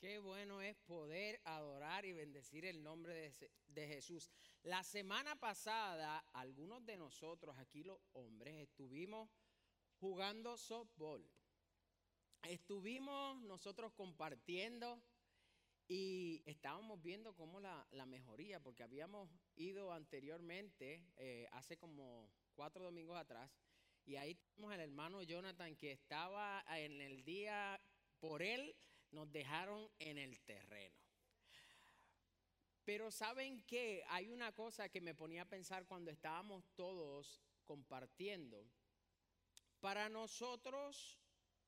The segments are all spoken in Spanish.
Qué bueno es poder adorar y bendecir el nombre de, Jesús. La semana pasada, algunos de nosotros, aquí los hombres, estuvimos jugando softball. Estuvimos nosotros compartiendo y estábamos viendo cómo la, la mejoría, porque habíamos ido anteriormente, eh, hace como cuatro domingos atrás, y ahí tenemos al hermano Jonathan que estaba en el día por él nos dejaron en el terreno. Pero saben que hay una cosa que me ponía a pensar cuando estábamos todos compartiendo. Para nosotros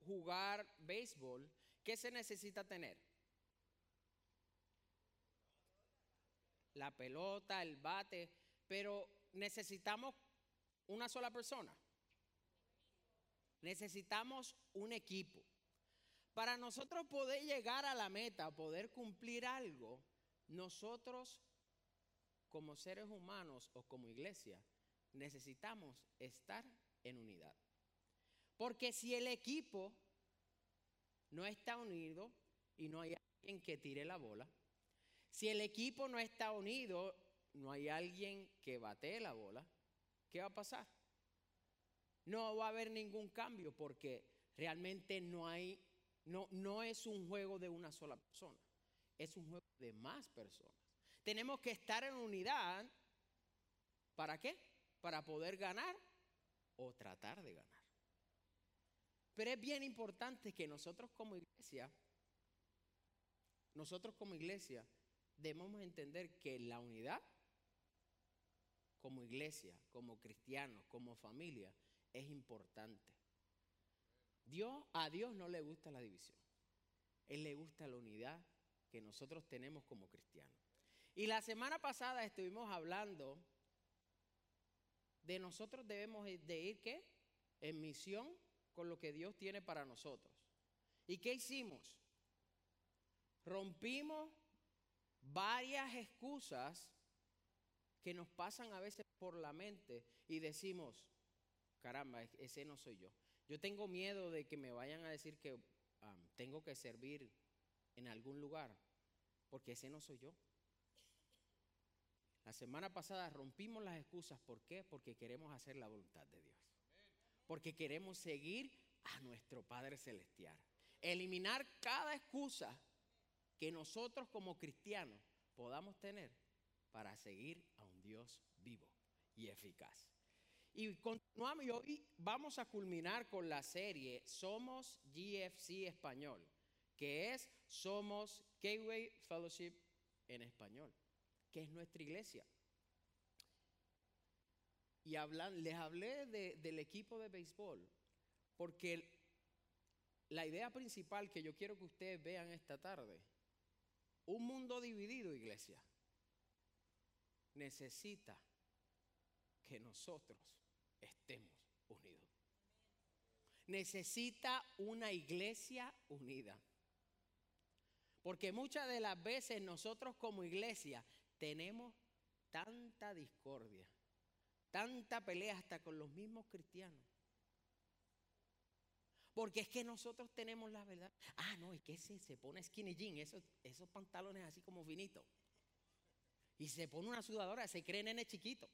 jugar béisbol, ¿qué se necesita tener? La pelota, el bate, pero necesitamos una sola persona. Necesitamos un equipo. Para nosotros poder llegar a la meta, poder cumplir algo, nosotros como seres humanos o como iglesia necesitamos estar en unidad. Porque si el equipo no está unido y no hay alguien que tire la bola, si el equipo no está unido, no hay alguien que batee la bola, ¿qué va a pasar? No va a haber ningún cambio porque realmente no hay no, no es un juego de una sola persona, es un juego de más personas. Tenemos que estar en unidad. ¿Para qué? Para poder ganar o tratar de ganar. Pero es bien importante que nosotros como iglesia, nosotros como iglesia, debemos entender que la unidad, como iglesia, como cristianos, como familia, es importante. Dios, a Dios no le gusta la división. Él le gusta la unidad que nosotros tenemos como cristianos. Y la semana pasada estuvimos hablando de nosotros debemos de ir ¿qué? En misión con lo que Dios tiene para nosotros. ¿Y qué hicimos? Rompimos varias excusas que nos pasan a veces por la mente y decimos, caramba, ese no soy yo. Yo tengo miedo de que me vayan a decir que tengo que servir en algún lugar, porque ese no soy yo. La semana pasada rompimos las excusas. ¿Por qué? Porque queremos hacer la voluntad de Dios. Porque queremos seguir a nuestro Padre Celestial. Eliminar cada excusa que nosotros como cristianos podamos tener para seguir a un Dios vivo y eficaz. Y continuamos y hoy vamos a culminar con la serie Somos GFC Español, que es Somos Gateway Fellowship en español, que es nuestra iglesia. Y hablan, les hablé del equipo de béisbol, porque la idea principal que yo quiero que ustedes vean esta tarde, un mundo dividido, iglesia, necesita que nosotros estemos unidos. Necesita una iglesia unida. Porque muchas de las veces nosotros como iglesia tenemos tanta discordia, tanta pelea hasta con los mismos cristianos. Porque es que nosotros tenemos la verdad. Ah, no, es que ese se pone skinny jean, esos, esos pantalones así como finitos. Y se pone una sudadora, se cree nene chiquito.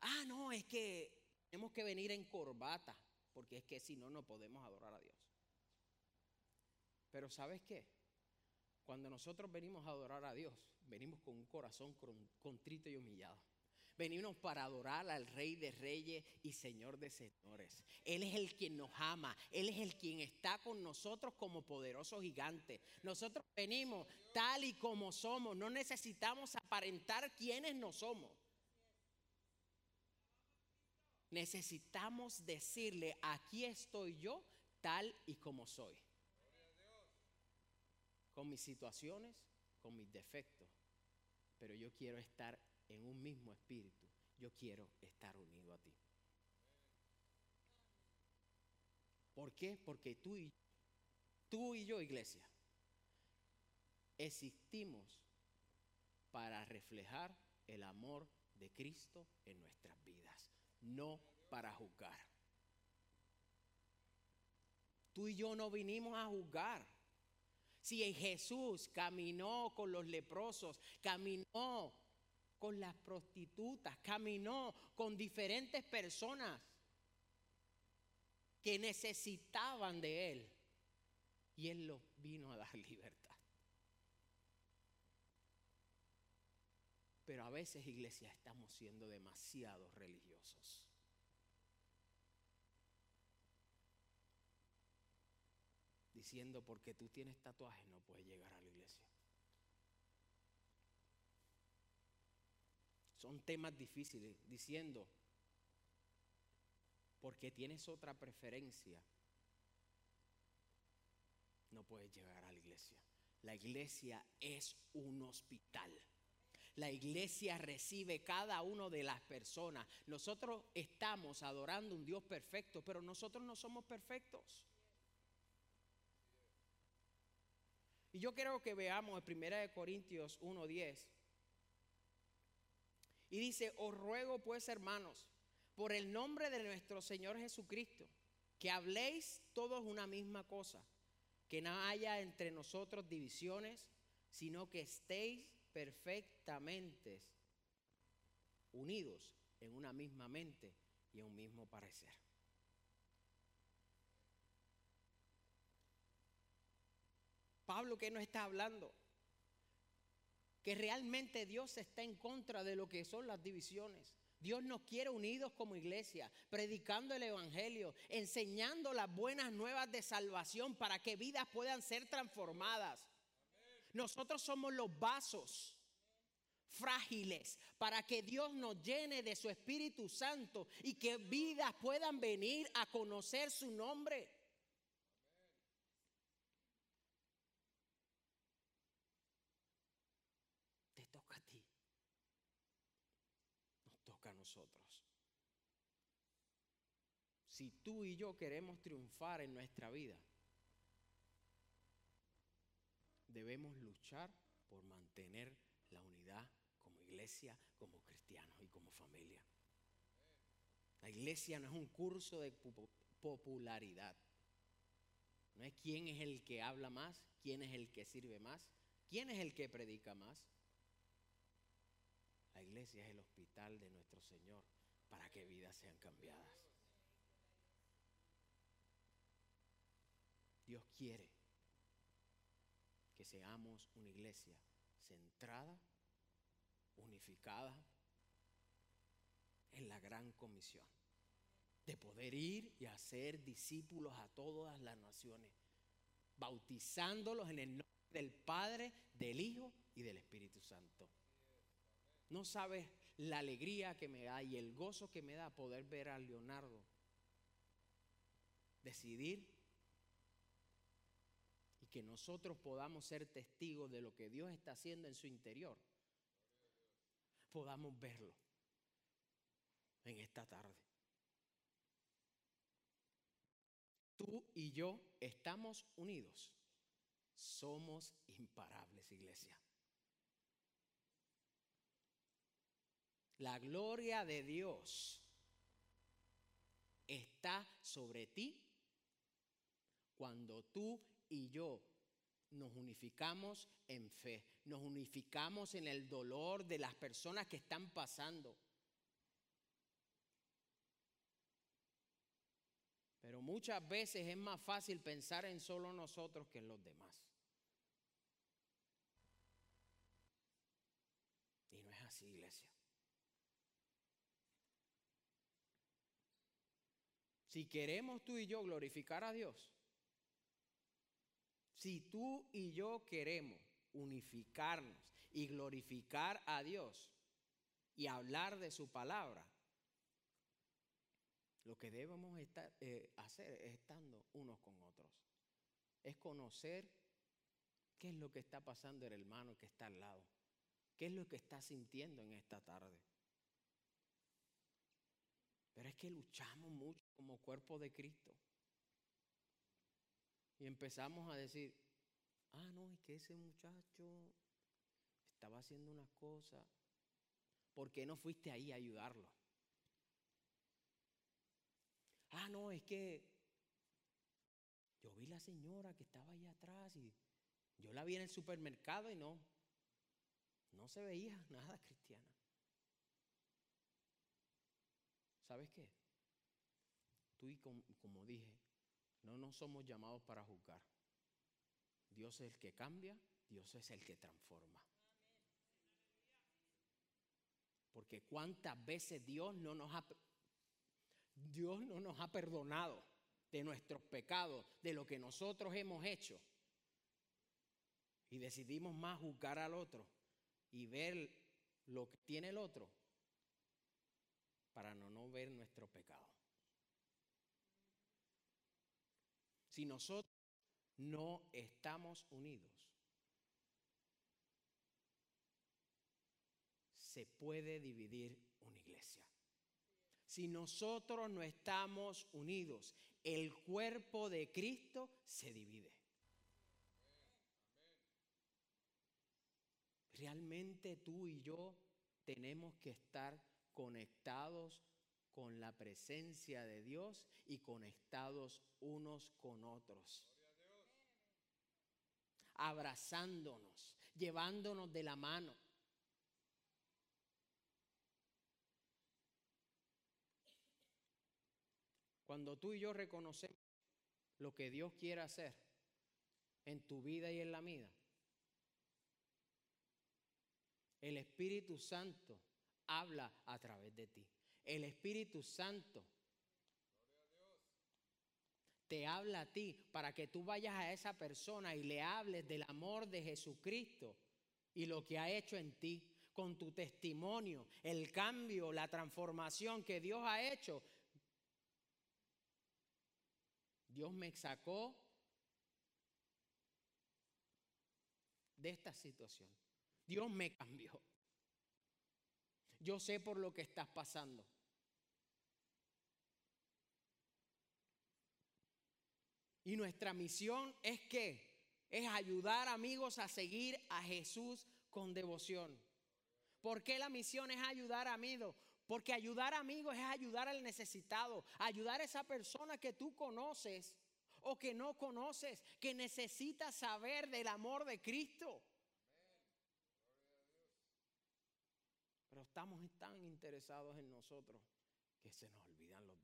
Ah, no, es que tenemos que venir en corbata, porque es que si no, no podemos adorar a Dios. Pero ¿sabes qué? Cuando nosotros venimos a adorar a Dios, venimos con un corazón contrito y humillado. Venimos para adorar al Rey de Reyes y Señor de Señores. Él es el quien nos ama. Él es el quien está con nosotros como poderoso gigante. Nosotros venimos tal y como somos. No necesitamos aparentar quiénes no somos. Necesitamos decirle, aquí estoy yo tal y como soy. Con mis situaciones, con mis defectos. Pero yo quiero estar en un mismo espíritu. Yo quiero estar unido a ti. ¿Por qué? Porque tú y, tú y yo, iglesia, existimos para reflejar el amor de Cristo en nuestras vidas no para juzgar. Tú y yo no vinimos a juzgar. Si Jesús caminó con los leprosos, caminó con las prostitutas, caminó con diferentes personas que necesitaban de Él. Y Él los vino a dar libertad. Pero a veces, iglesia, estamos siendo demasiado religiosos. Diciendo, porque tú tienes tatuajes no puedes llegar a la iglesia. Son temas difíciles, diciendo, porque tienes otra preferencia, no puedes llegar a la iglesia. La iglesia es un hospital. La iglesia recibe cada una de las personas. Nosotros estamos adorando un Dios perfecto, pero nosotros no somos perfectos. Y yo quiero que veamos en 1 Corintios 1:10. Y dice, os ruego pues hermanos, por el nombre de nuestro Señor Jesucristo, que habléis todos una misma cosa, que no haya entre nosotros divisiones, sino que estéis perfectamente unidos en una misma mente y en un mismo parecer. Pablo que no está hablando que realmente Dios está en contra de lo que son las divisiones. Dios nos quiere unidos como iglesia, predicando el Evangelio, enseñando las buenas nuevas de salvación para que vidas puedan ser transformadas. Nosotros somos los vasos frágiles para que Dios nos llene de su Espíritu Santo y que vidas puedan venir a conocer su nombre. nosotros. Si tú y yo queremos triunfar en nuestra vida, debemos luchar por mantener la unidad como iglesia, como cristianos y como familia. La iglesia no es un curso de popularidad. No es quién es el que habla más, quién es el que sirve más, quién es el que predica más. La iglesia es el hospital de nuestro Señor para que vidas sean cambiadas. Dios quiere que seamos una iglesia centrada, unificada en la gran comisión de poder ir y hacer discípulos a todas las naciones, bautizándolos en el nombre del Padre, del Hijo y del Espíritu Santo. No sabes la alegría que me da y el gozo que me da poder ver a Leonardo decidir que nosotros podamos ser testigos de lo que Dios está haciendo en su interior. Podamos verlo en esta tarde. Tú y yo estamos unidos. Somos imparables, iglesia. La gloria de Dios está sobre ti cuando tú y yo nos unificamos en fe, nos unificamos en el dolor de las personas que están pasando. Pero muchas veces es más fácil pensar en solo nosotros que en los demás. Y no es así, iglesia. Si queremos tú y yo glorificar a Dios, si tú y yo queremos unificarnos y glorificar a Dios y hablar de su palabra, lo que debemos eh, hacer es estando unos con otros. Es conocer qué es lo que está pasando el hermano que está al lado. ¿Qué es lo que está sintiendo en esta tarde? Pero es que luchamos mucho como cuerpo de Cristo. Y empezamos a decir, ah, no, es que ese muchacho estaba haciendo unas cosas. ¿Por qué no fuiste ahí a ayudarlo? Ah, no, es que yo vi la señora que estaba ahí atrás y Yo la vi en el supermercado y no, no se veía nada cristiana. ¿Sabes qué? Tú y como dije, no nos somos llamados para juzgar. Dios es el que cambia, Dios es el que transforma. Porque cuántas veces Dios no nos ha Dios no nos ha perdonado de nuestros pecados, de lo que nosotros hemos hecho. Y decidimos más juzgar al otro y ver lo que tiene el otro para no, no ver nuestro pecado. Si nosotros no estamos unidos, se puede dividir una iglesia. Si nosotros no estamos unidos, el cuerpo de Cristo se divide. Realmente tú y yo tenemos que estar conectados con la presencia de Dios y conectados unos con otros. Abrazándonos, llevándonos de la mano. Cuando tú y yo reconocemos lo que Dios quiere hacer en tu vida y en la mía, el Espíritu Santo habla a través de ti. El Espíritu Santo te habla a ti para que tú vayas a esa persona y le hables del amor de Jesucristo y lo que ha hecho en ti, con tu testimonio, el cambio, la transformación que Dios ha hecho. Dios me sacó de esta situación. Dios me cambió. Yo sé por lo que estás pasando. Y nuestra misión es que es ayudar amigos a seguir a Jesús con devoción. ¿Por qué la misión es ayudar amigos? Porque ayudar amigos es ayudar al necesitado, ayudar a esa persona que tú conoces o que no conoces, que necesita saber del amor de Cristo. Pero estamos tan interesados en nosotros que se nos olvidan los.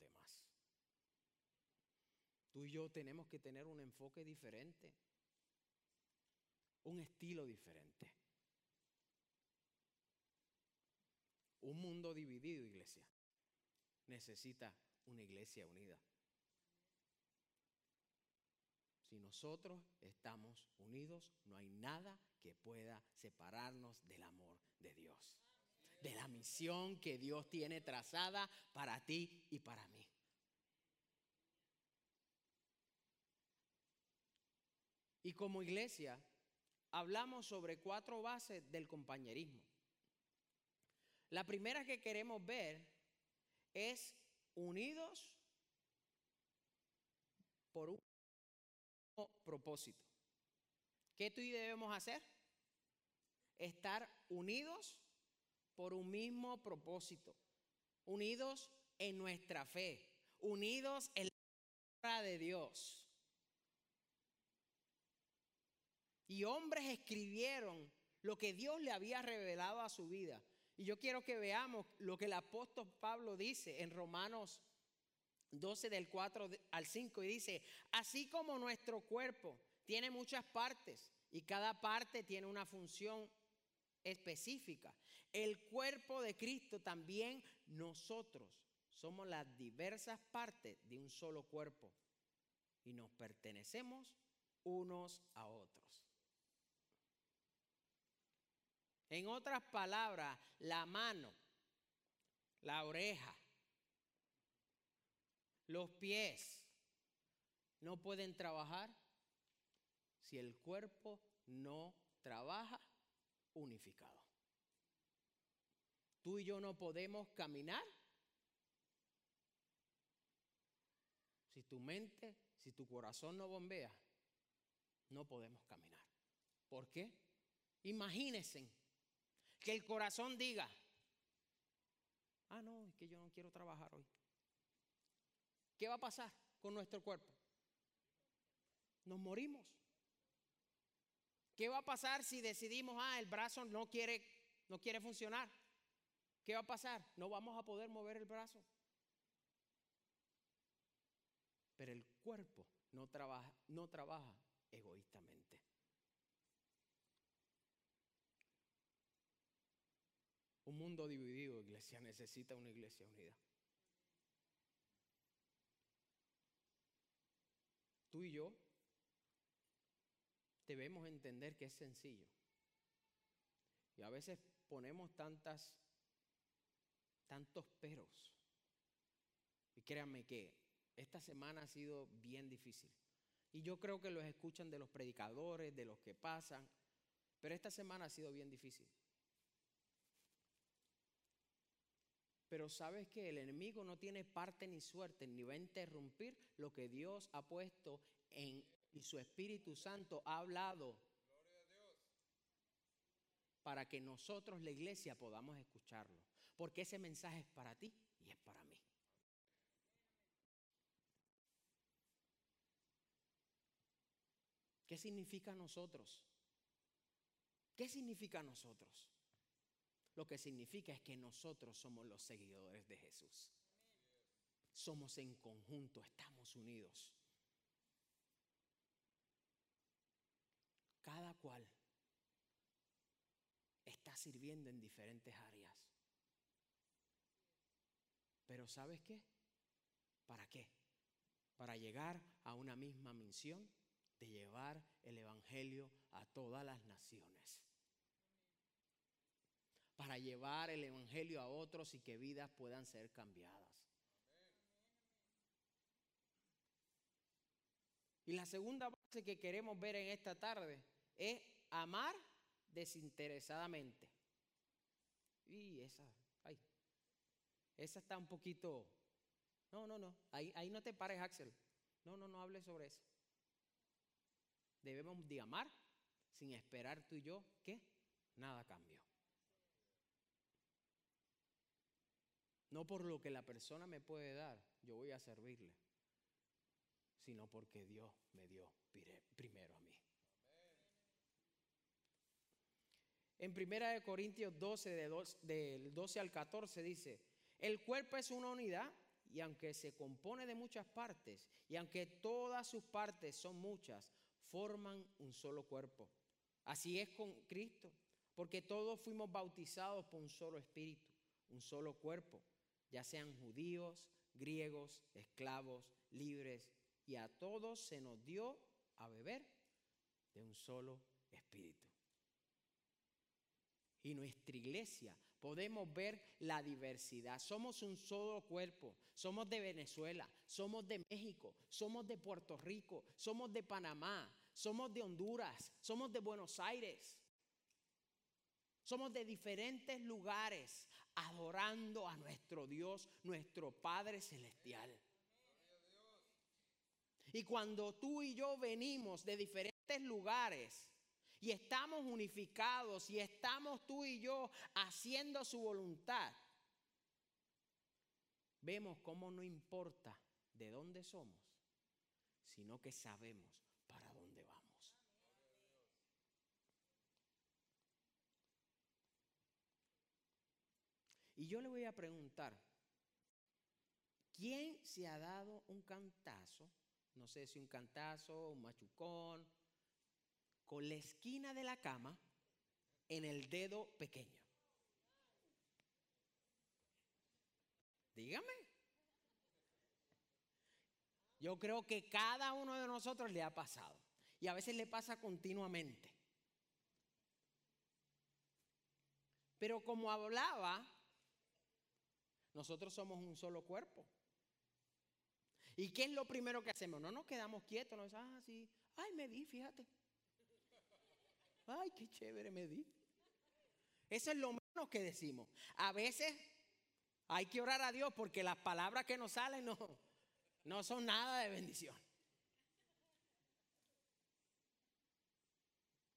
Tú y yo tenemos que tener un enfoque diferente, un estilo diferente. Un mundo dividido, iglesia, necesita una iglesia unida. Si nosotros estamos unidos, no hay nada que pueda separarnos del amor de Dios, de la misión que Dios tiene trazada para ti y para mí. Y como iglesia, hablamos sobre cuatro bases del compañerismo. La primera que queremos ver es unidos por un propósito. ¿Qué tú y debemos hacer? Estar unidos por un mismo propósito, unidos en nuestra fe, unidos en la palabra de Dios. Y hombres escribieron lo que Dios le había revelado a su vida. Y yo quiero que veamos lo que el apóstol Pablo dice en Romanos 12 del 4 al 5 y dice, así como nuestro cuerpo tiene muchas partes y cada parte tiene una función específica, el cuerpo de Cristo también nosotros somos las diversas partes de un solo cuerpo y nos pertenecemos unos a otros. En otras palabras, la mano, la oreja, los pies no pueden trabajar si el cuerpo no trabaja unificado. Tú y yo no podemos caminar si tu mente, si tu corazón no bombea, no podemos caminar. ¿Por qué? Imagínense que el corazón diga, ah, no, es que yo no quiero trabajar hoy. ¿Qué va a pasar con nuestro cuerpo? Nos morimos. ¿Qué va a pasar si decidimos, ah, el brazo no quiere, no quiere funcionar? ¿Qué va a pasar? No vamos a poder mover el brazo. Pero el cuerpo no trabaja, no trabaja egoístamente. Un mundo dividido, iglesia, necesita una iglesia unida. Tú y yo debemos entender que es sencillo. Y a veces ponemos tantas, tantos peros. Y créanme que esta semana ha sido bien difícil. Y yo creo que los escuchan de los predicadores, de los que pasan, pero esta semana ha sido bien difícil. Pero sabes que el enemigo no tiene parte ni suerte, ni va a interrumpir lo que Dios ha puesto en y su Espíritu Santo ha hablado para que nosotros, la iglesia, podamos escucharlo. Porque ese mensaje es para ti y es para mí. ¿Qué significa nosotros? ¿Qué significa nosotros? Lo que significa es que nosotros somos los seguidores de Jesús. Somos en conjunto, estamos unidos. Cada cual está sirviendo en diferentes áreas. Pero ¿sabes qué? ¿Para qué? Para llegar a una misma misión de llevar el Evangelio a todas las naciones. Para llevar el Evangelio a otros y que vidas puedan ser cambiadas. Y la segunda base que queremos ver en esta tarde es amar desinteresadamente. Y esa, ay, esa está un poquito... No, no, no, ahí, ahí no te pares, Axel. No, no, no hables sobre eso debemos de amar sin esperar tú y yo que nada cambió. No por lo que la persona me puede dar, yo voy a servirle, sino porque Dios me dio primero a mí. En 1 Corintios 12, del 12 al 14 dice, el cuerpo es una unidad y aunque se compone de muchas partes y aunque todas sus partes son muchas, forman un solo cuerpo. Así es con Cristo, porque todos fuimos bautizados por un solo espíritu, un solo cuerpo, ya sean judíos, griegos, esclavos, libres, y a todos se nos dio a beber de un solo espíritu. Y nuestra iglesia podemos ver la diversidad. Somos un solo cuerpo. Somos de Venezuela, somos de México, somos de Puerto Rico, somos de Panamá, somos de Honduras, somos de Buenos Aires. Somos de diferentes lugares adorando a nuestro Dios, nuestro Padre Celestial. Y cuando tú y yo venimos de diferentes lugares y estamos unificados y estamos tú y yo haciendo su voluntad, vemos cómo no importa de dónde somos, sino que sabemos Y yo le voy a preguntar, ¿quién se ha dado un cantazo? No sé si un cantazo, un machucón, con la esquina de la cama en el dedo pequeño. Dígame. Yo creo que cada uno de nosotros le ha pasado. Y a veces le pasa continuamente. Pero como hablaba nosotros somos un solo cuerpo. ¿Y qué es lo primero que hacemos? No nos quedamos quietos, no es, ah, ay, me di, fíjate. Ay, qué chévere me di. Eso es lo menos que decimos. A veces hay que orar a Dios porque las palabras que nos salen no, no son nada de bendición.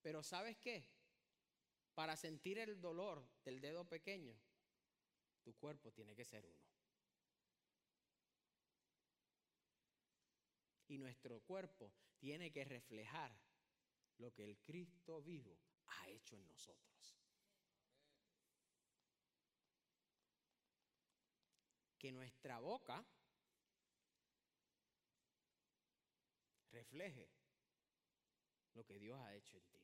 Pero ¿sabes qué? Para sentir el dolor del dedo pequeño, tu cuerpo tiene que ser uno. Y nuestro cuerpo tiene que reflejar lo que el Cristo vivo ha hecho en nosotros. Que nuestra boca refleje lo que Dios ha hecho en ti.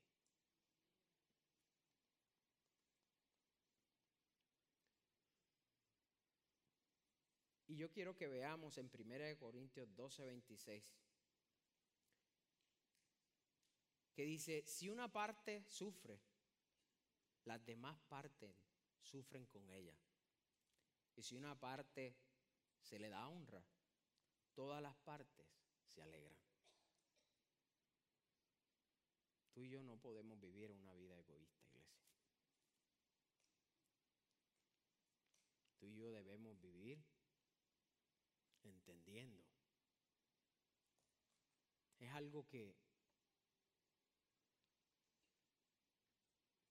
Y yo quiero que veamos en 1 Corintios 12, 26, que dice, si una parte sufre, las demás partes sufren con ella. Y si una parte se le da honra, todas las partes se alegran. Tú y yo no podemos vivir una vida egoísta, iglesia. Tú y yo debemos vivir entendiendo. Es algo que,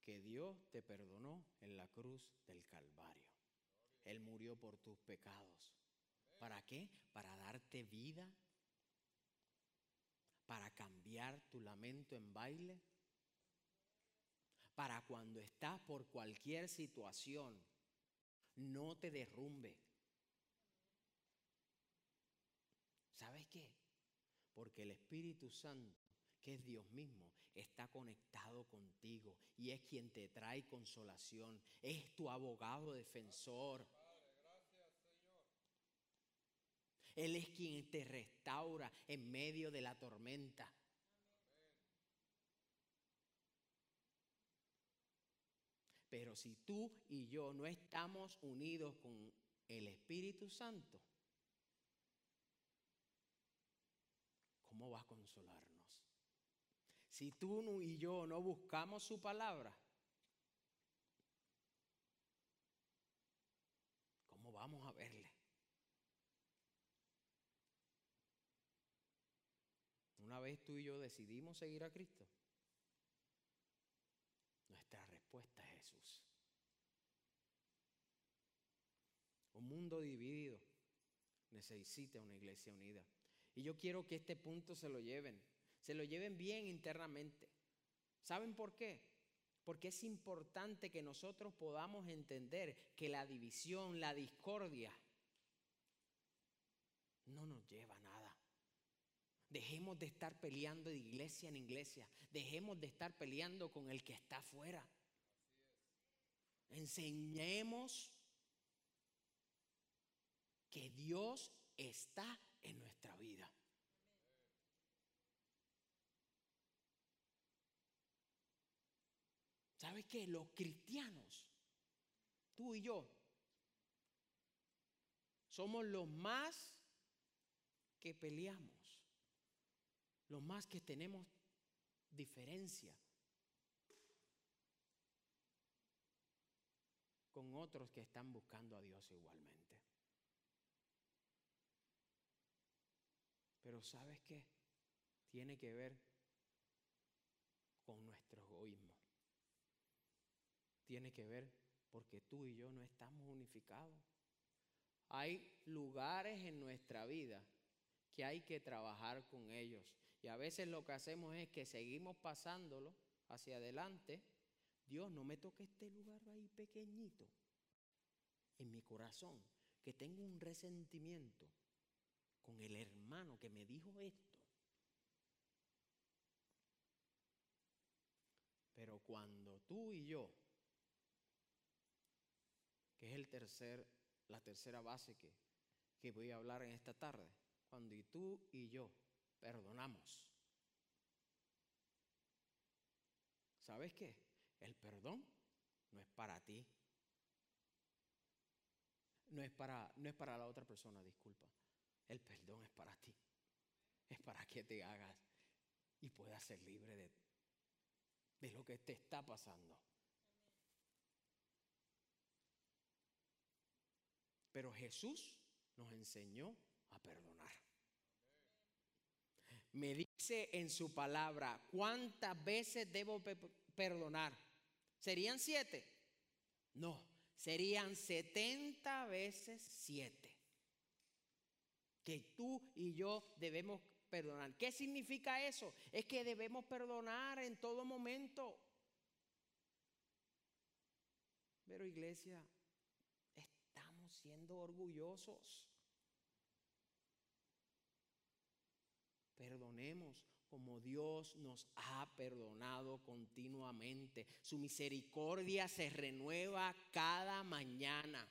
que Dios te perdonó en la cruz del Calvario. Él murió por tus pecados. ¿Para qué? Para darte vida. Para cambiar tu lamento en baile. Para cuando estás por cualquier situación, no te derrumbe. ¿Sabes qué? Porque el Espíritu Santo, que es Dios mismo, está conectado contigo y es quien te trae consolación, es tu abogado defensor. Él es quien te restaura en medio de la tormenta. Pero si tú y yo no estamos unidos con el Espíritu Santo, ¿cómo va a consolarnos? Si tú y yo no buscamos su palabra, ¿cómo vamos a verle? Una vez tú y yo decidimos seguir a Cristo, nuestra respuesta es Jesús. Un mundo dividido necesita una iglesia unida. Y yo quiero que este punto se lo lleven, se lo lleven bien internamente. ¿Saben por qué? Porque es importante que nosotros podamos entender que la división, la discordia, no nos lleva a nada. Dejemos de estar peleando de iglesia en iglesia. Dejemos de estar peleando con el que está afuera. Enseñemos que Dios está en nuestra vida. ¿Sabes qué? Los cristianos, tú y yo, somos los más que peleamos, los más que tenemos diferencia con otros que están buscando a Dios igualmente. Pero ¿sabes qué? Tiene que ver con nuestro egoísmo. Tiene que ver porque tú y yo no estamos unificados. Hay lugares en nuestra vida que hay que trabajar con ellos. Y a veces lo que hacemos es que seguimos pasándolo hacia adelante. Dios, no me toque este lugar ahí pequeñito en mi corazón, que tengo un resentimiento con el hermano que me dijo esto. Pero cuando tú y yo, que es el tercer, la tercera base que, que voy a hablar en esta tarde, cuando tú y yo perdonamos, ¿sabes qué? El perdón no es para ti. No es para, no es para la otra persona, disculpa. El perdón es para ti. Es para que te hagas y puedas ser libre de, de lo que te está pasando. Pero Jesús nos enseñó a perdonar. Me dice en su palabra, ¿cuántas veces debo perdonar? ¿Serían siete? No, serían setenta veces siete que tú y yo debemos perdonar. ¿Qué significa eso? Es que debemos perdonar en todo momento. Pero iglesia, estamos siendo orgullosos. Perdonemos como Dios nos ha perdonado continuamente. Su misericordia se renueva cada mañana.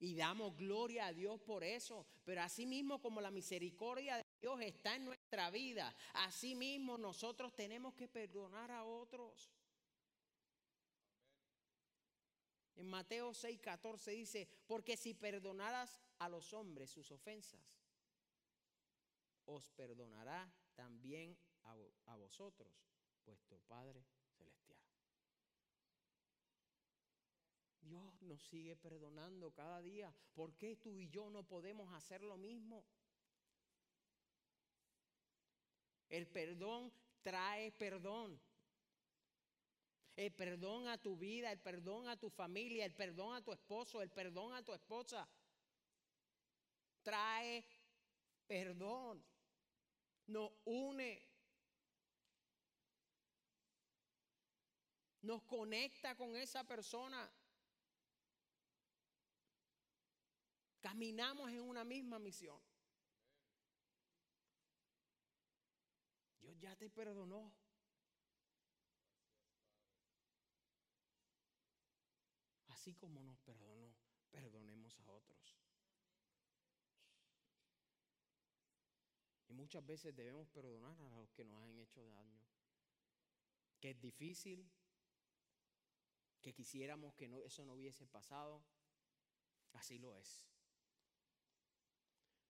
Y damos gloria a Dios por eso. Pero así mismo como la misericordia de Dios está en nuestra vida, así mismo nosotros tenemos que perdonar a otros. En Mateo 6:14 dice, porque si perdonaras a los hombres sus ofensas, os perdonará también a, a vosotros vuestro Padre Celestial. Dios nos sigue perdonando cada día. ¿Por qué tú y yo no podemos hacer lo mismo? El perdón trae perdón. El perdón a tu vida, el perdón a tu familia, el perdón a tu esposo, el perdón a tu esposa. Trae perdón. Nos une. Nos conecta con esa persona. Caminamos en una misma misión. Dios ya te perdonó. Así como nos perdonó, perdonemos a otros. Y muchas veces debemos perdonar a los que nos han hecho daño. Que es difícil, que quisiéramos que no, eso no hubiese pasado. Así lo es.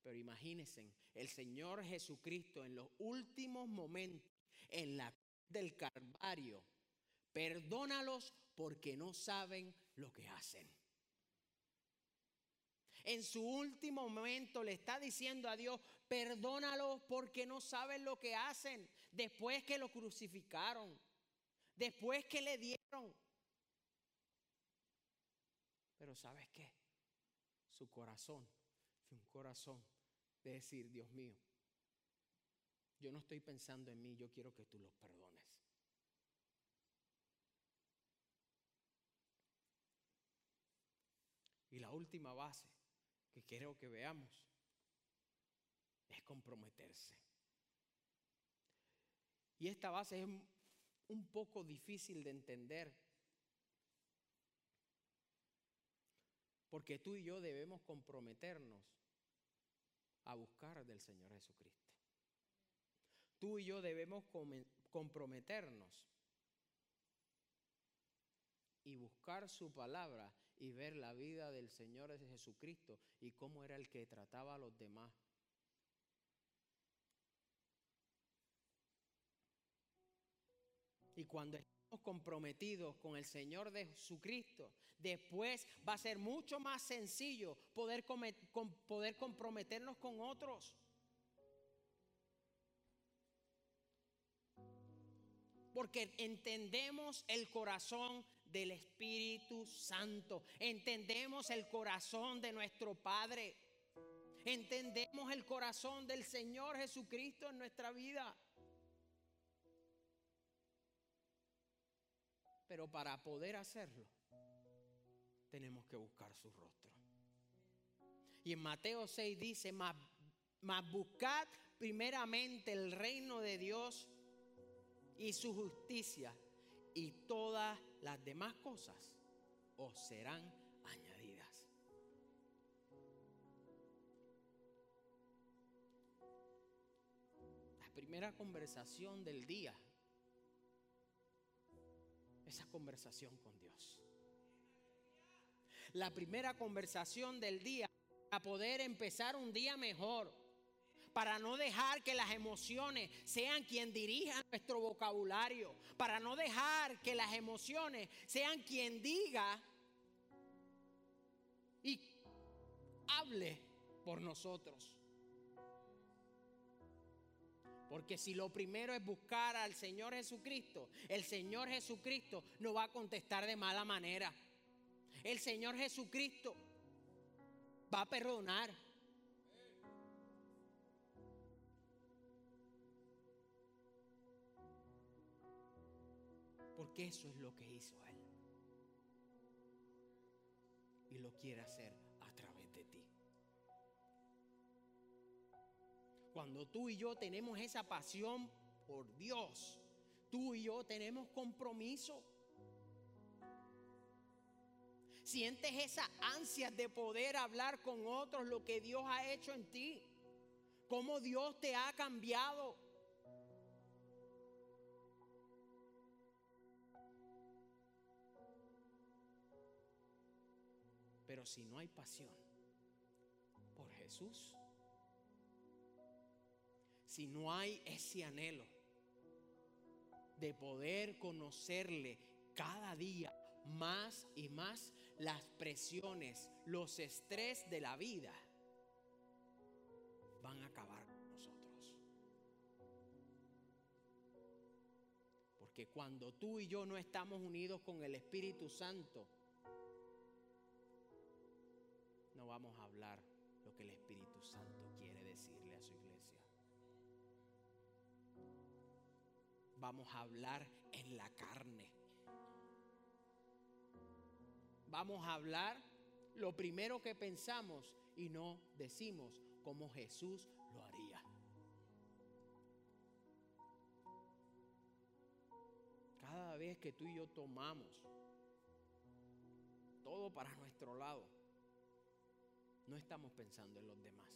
Pero imagínense, el Señor Jesucristo en los últimos momentos, en la del Calvario, perdónalos porque no saben lo que hacen. En su último momento le está diciendo a Dios, perdónalos porque no saben lo que hacen después que lo crucificaron, después que le dieron. Pero ¿sabes qué? Su corazón un corazón de decir, Dios mío, yo no estoy pensando en mí, yo quiero que tú los perdones. Y la última base que quiero que veamos es comprometerse. Y esta base es un poco difícil de entender. Porque tú y yo debemos comprometernos a buscar del Señor Jesucristo. Tú y yo debemos comprometernos y buscar su palabra y ver la vida del Señor Jesucristo y cómo era el que trataba a los demás. Y cuando comprometidos con el Señor de Jesucristo, después va a ser mucho más sencillo poder, poder comprometernos con otros. Porque entendemos el corazón del Espíritu Santo, entendemos el corazón de nuestro Padre, entendemos el corazón del Señor Jesucristo en nuestra vida. Pero para poder hacerlo, tenemos que buscar su rostro. Y en Mateo 6 dice, más, buscad primeramente el reino de Dios y su justicia y todas las demás cosas os serán añadidas. La primera conversación del día, esa conversación con Dios la primera conversación del día para poder empezar un día mejor. Para no dejar que las emociones sean quien dirija nuestro vocabulario. Para no dejar que las emociones sean quien diga y hable por nosotros. Porque si lo primero es buscar al Señor Jesucristo, el Señor Jesucristo no va a contestar de mala manera. El Señor Jesucristo va a perdonar. Porque eso es lo que hizo Él. Y lo quiere hacer Cuando tú y yo tenemos esa pasión por Dios, tú y yo tenemos compromiso. Sientes esa ansia de poder hablar con otros lo que Dios ha hecho en ti. Cómo Dios te ha cambiado. Pero si no hay pasión por Jesús, si no hay ese anhelo de poder conocerle cada día más y más las presiones, los estrés de la vida, van a acabar con nosotros. Porque cuando tú y yo no estamos unidos con el Espíritu Santo, no vamos a hablar Vamos a hablar en la carne. Vamos a hablar lo primero que pensamos y no decimos como Jesús lo haría. Cada vez que tú y yo tomamos todo para nuestro lado, no estamos pensando en los demás.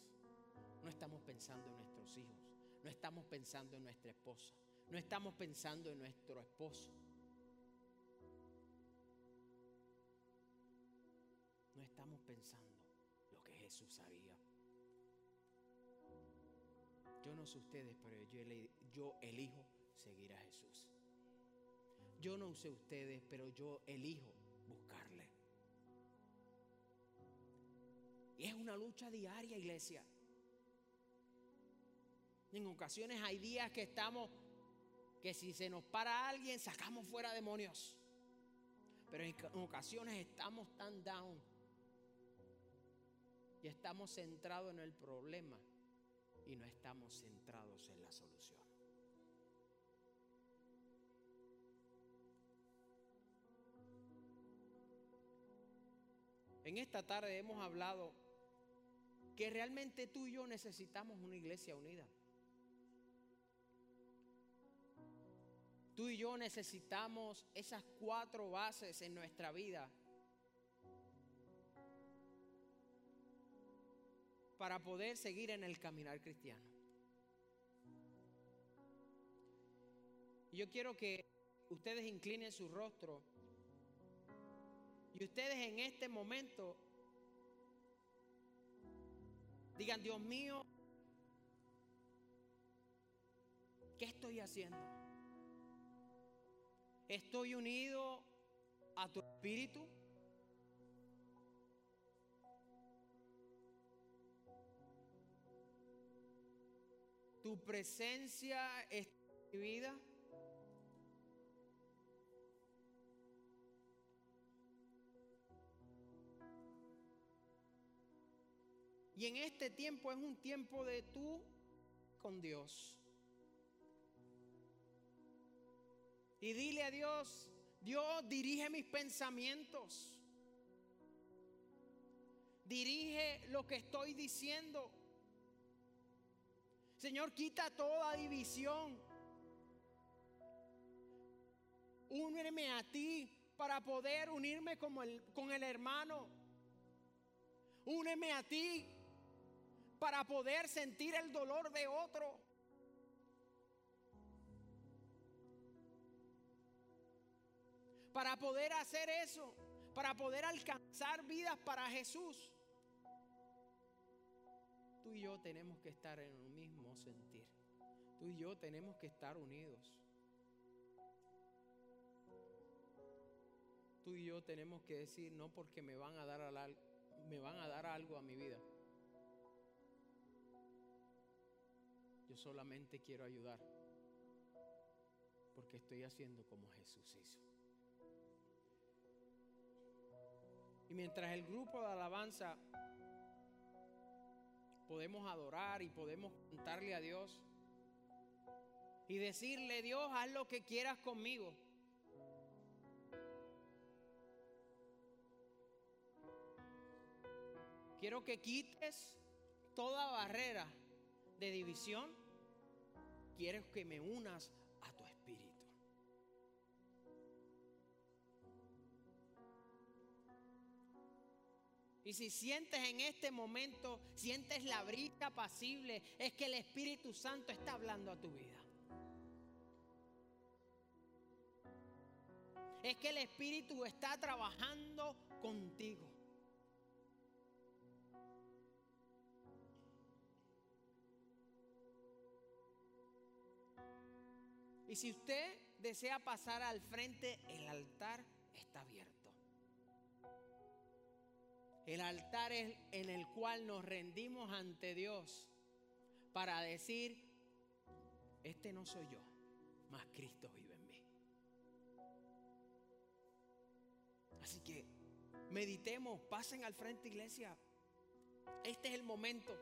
No estamos pensando en nuestros hijos. No estamos pensando en nuestra esposa. No estamos pensando en nuestro esposo. No estamos pensando lo que Jesús haría. Yo no sé ustedes, pero yo, yo elijo seguir a Jesús. Yo no sé ustedes, pero yo elijo buscarle. Y es una lucha diaria, iglesia. En ocasiones hay días que estamos, que si se nos para alguien, sacamos fuera demonios. Pero en ocasiones estamos tan down y estamos centrados en el problema y no estamos centrados en la solución. En esta tarde hemos hablado que realmente tú y yo necesitamos una iglesia unida. Tú y yo necesitamos esas cuatro bases en nuestra vida para poder seguir en el caminar cristiano. Yo quiero que ustedes inclinen su rostro y ustedes en este momento digan, Dios mío, ¿qué estoy haciendo? ¿Estoy unido a tu espíritu? tu presencia es mi vida. Y en este tiempo es un tiempo de tú con Dios. Y dile a Dios, Dios dirige mis pensamientos. Dirige lo que estoy diciendo. Señor, quita toda división. Úneme a ti para poder unirme con el, con el hermano. Úneme a ti para poder sentir el dolor de otro. Para poder hacer eso, para poder alcanzar vidas para Jesús tú y yo tenemos que estar en el mismo sentir. Tú y yo tenemos que estar unidos. Tú y yo tenemos que decir no porque me van a dar, me van a dar algo a mi vida. Yo solamente quiero ayudar porque estoy haciendo como Jesús hizo. Y mientras el grupo de alabanza podemos adorar y podemos contarle a Dios y decirle, Dios, haz lo que quieras conmigo. Quiero que quites toda barrera de división. Quiero que me unas Y si sientes en este momento, sientes la brisa pasible, es que el Espíritu Santo está hablando a tu vida. Es que el Espíritu está trabajando contigo. Y si usted desea pasar al frente, el altar está abierto. El altar es en el cual nos rendimos ante Dios para decir, este no soy yo, mas Cristo vive en mí. Así que meditemos, pasen al frente iglesia. Este es el momento.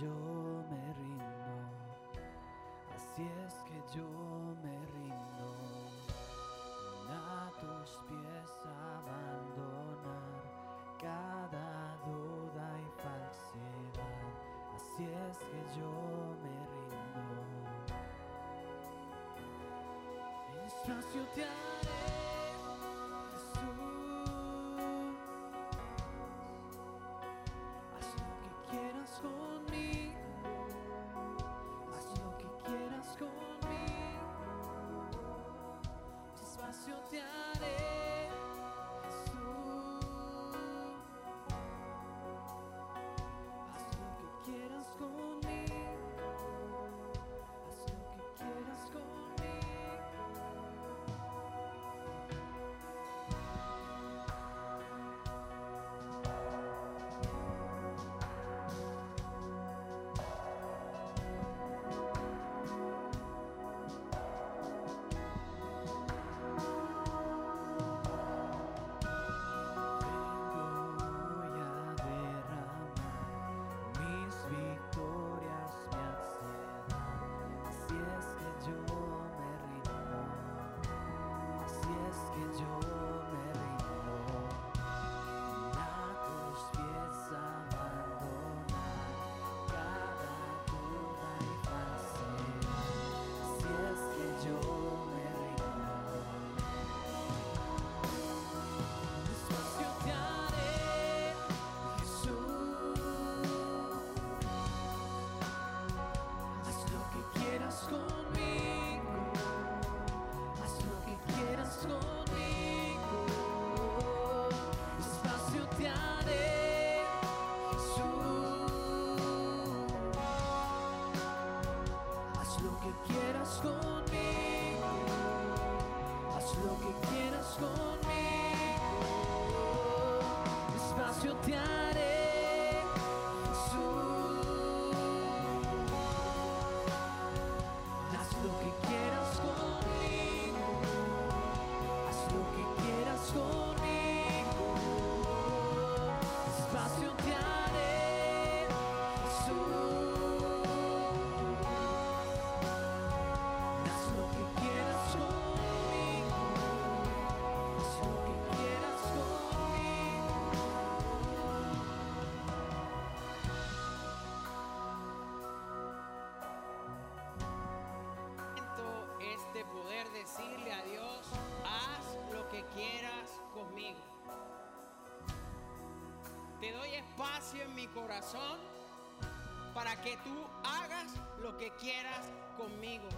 Yo me rindo, así es que yo me rindo, a tus pies abandonar cada duda y falsedad, así es que yo me rindo. espacio te haré. conmigo, haz lo que quieras conmigo, espacio te haré. quieras conmigo. Te doy espacio en mi corazón para que tú hagas lo que quieras conmigo.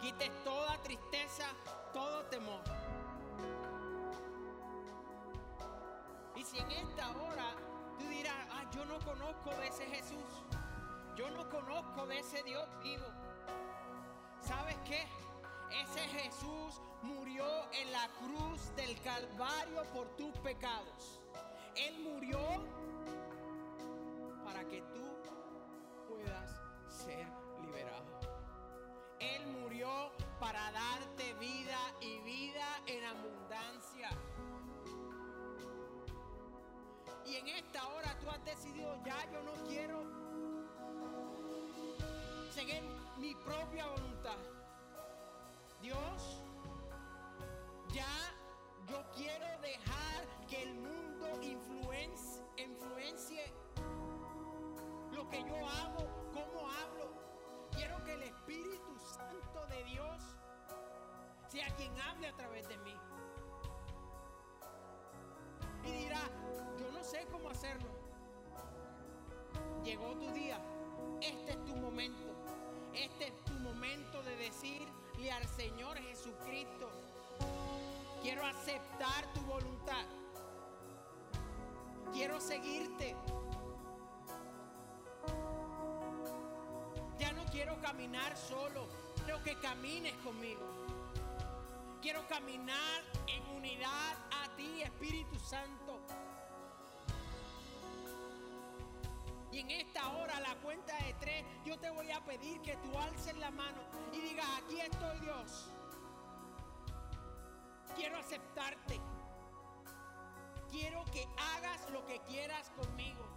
Quites toda tristeza, todo temor. Y si en esta hora tú dirás, ah, yo no conozco de ese Jesús, yo no conozco de ese Dios vivo, ¿sabes qué? Ese Jesús murió en la cruz del Calvario por tus pecados. Él murió para que tú puedas ser liberado. Él murió para darte vida y vida en abundancia. Y en esta hora tú has decidido, ya yo no quiero seguir mi propia voluntad. Dios, ya yo quiero dejar que el mundo influencie, lo que yo hago, cómo hablo. Quiero que el Espíritu Santo de Dios sea quien hable a través de mí. Y dirá, yo no sé cómo hacerlo. Llegó tu día. Este es tu momento. Este es tu momento de decirle al Señor Jesucristo, quiero aceptar tu voluntad. Quiero seguirte. Ya no quiero caminar solo. Quiero que camines conmigo. Quiero caminar en unidad a ti, Espíritu Santo. Y en esta hora, la cuenta de tres, yo te voy a pedir que tú alces la mano y digas, aquí estoy Dios. Quiero aceptarte. Quiero que hagas lo que quieras conmigo.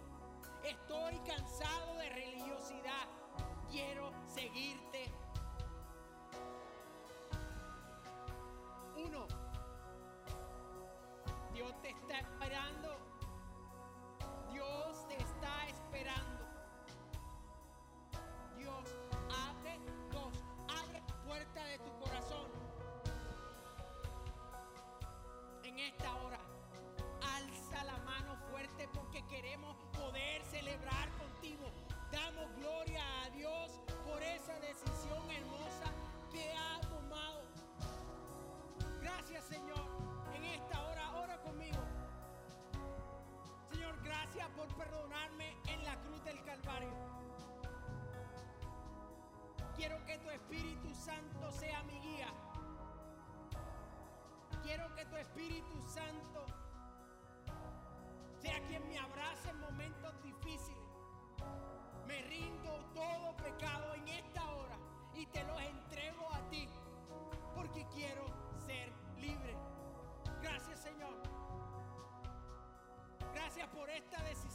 En esta hora y te los entrego a ti porque quiero ser libre. Gracias Señor. Gracias por esta decisión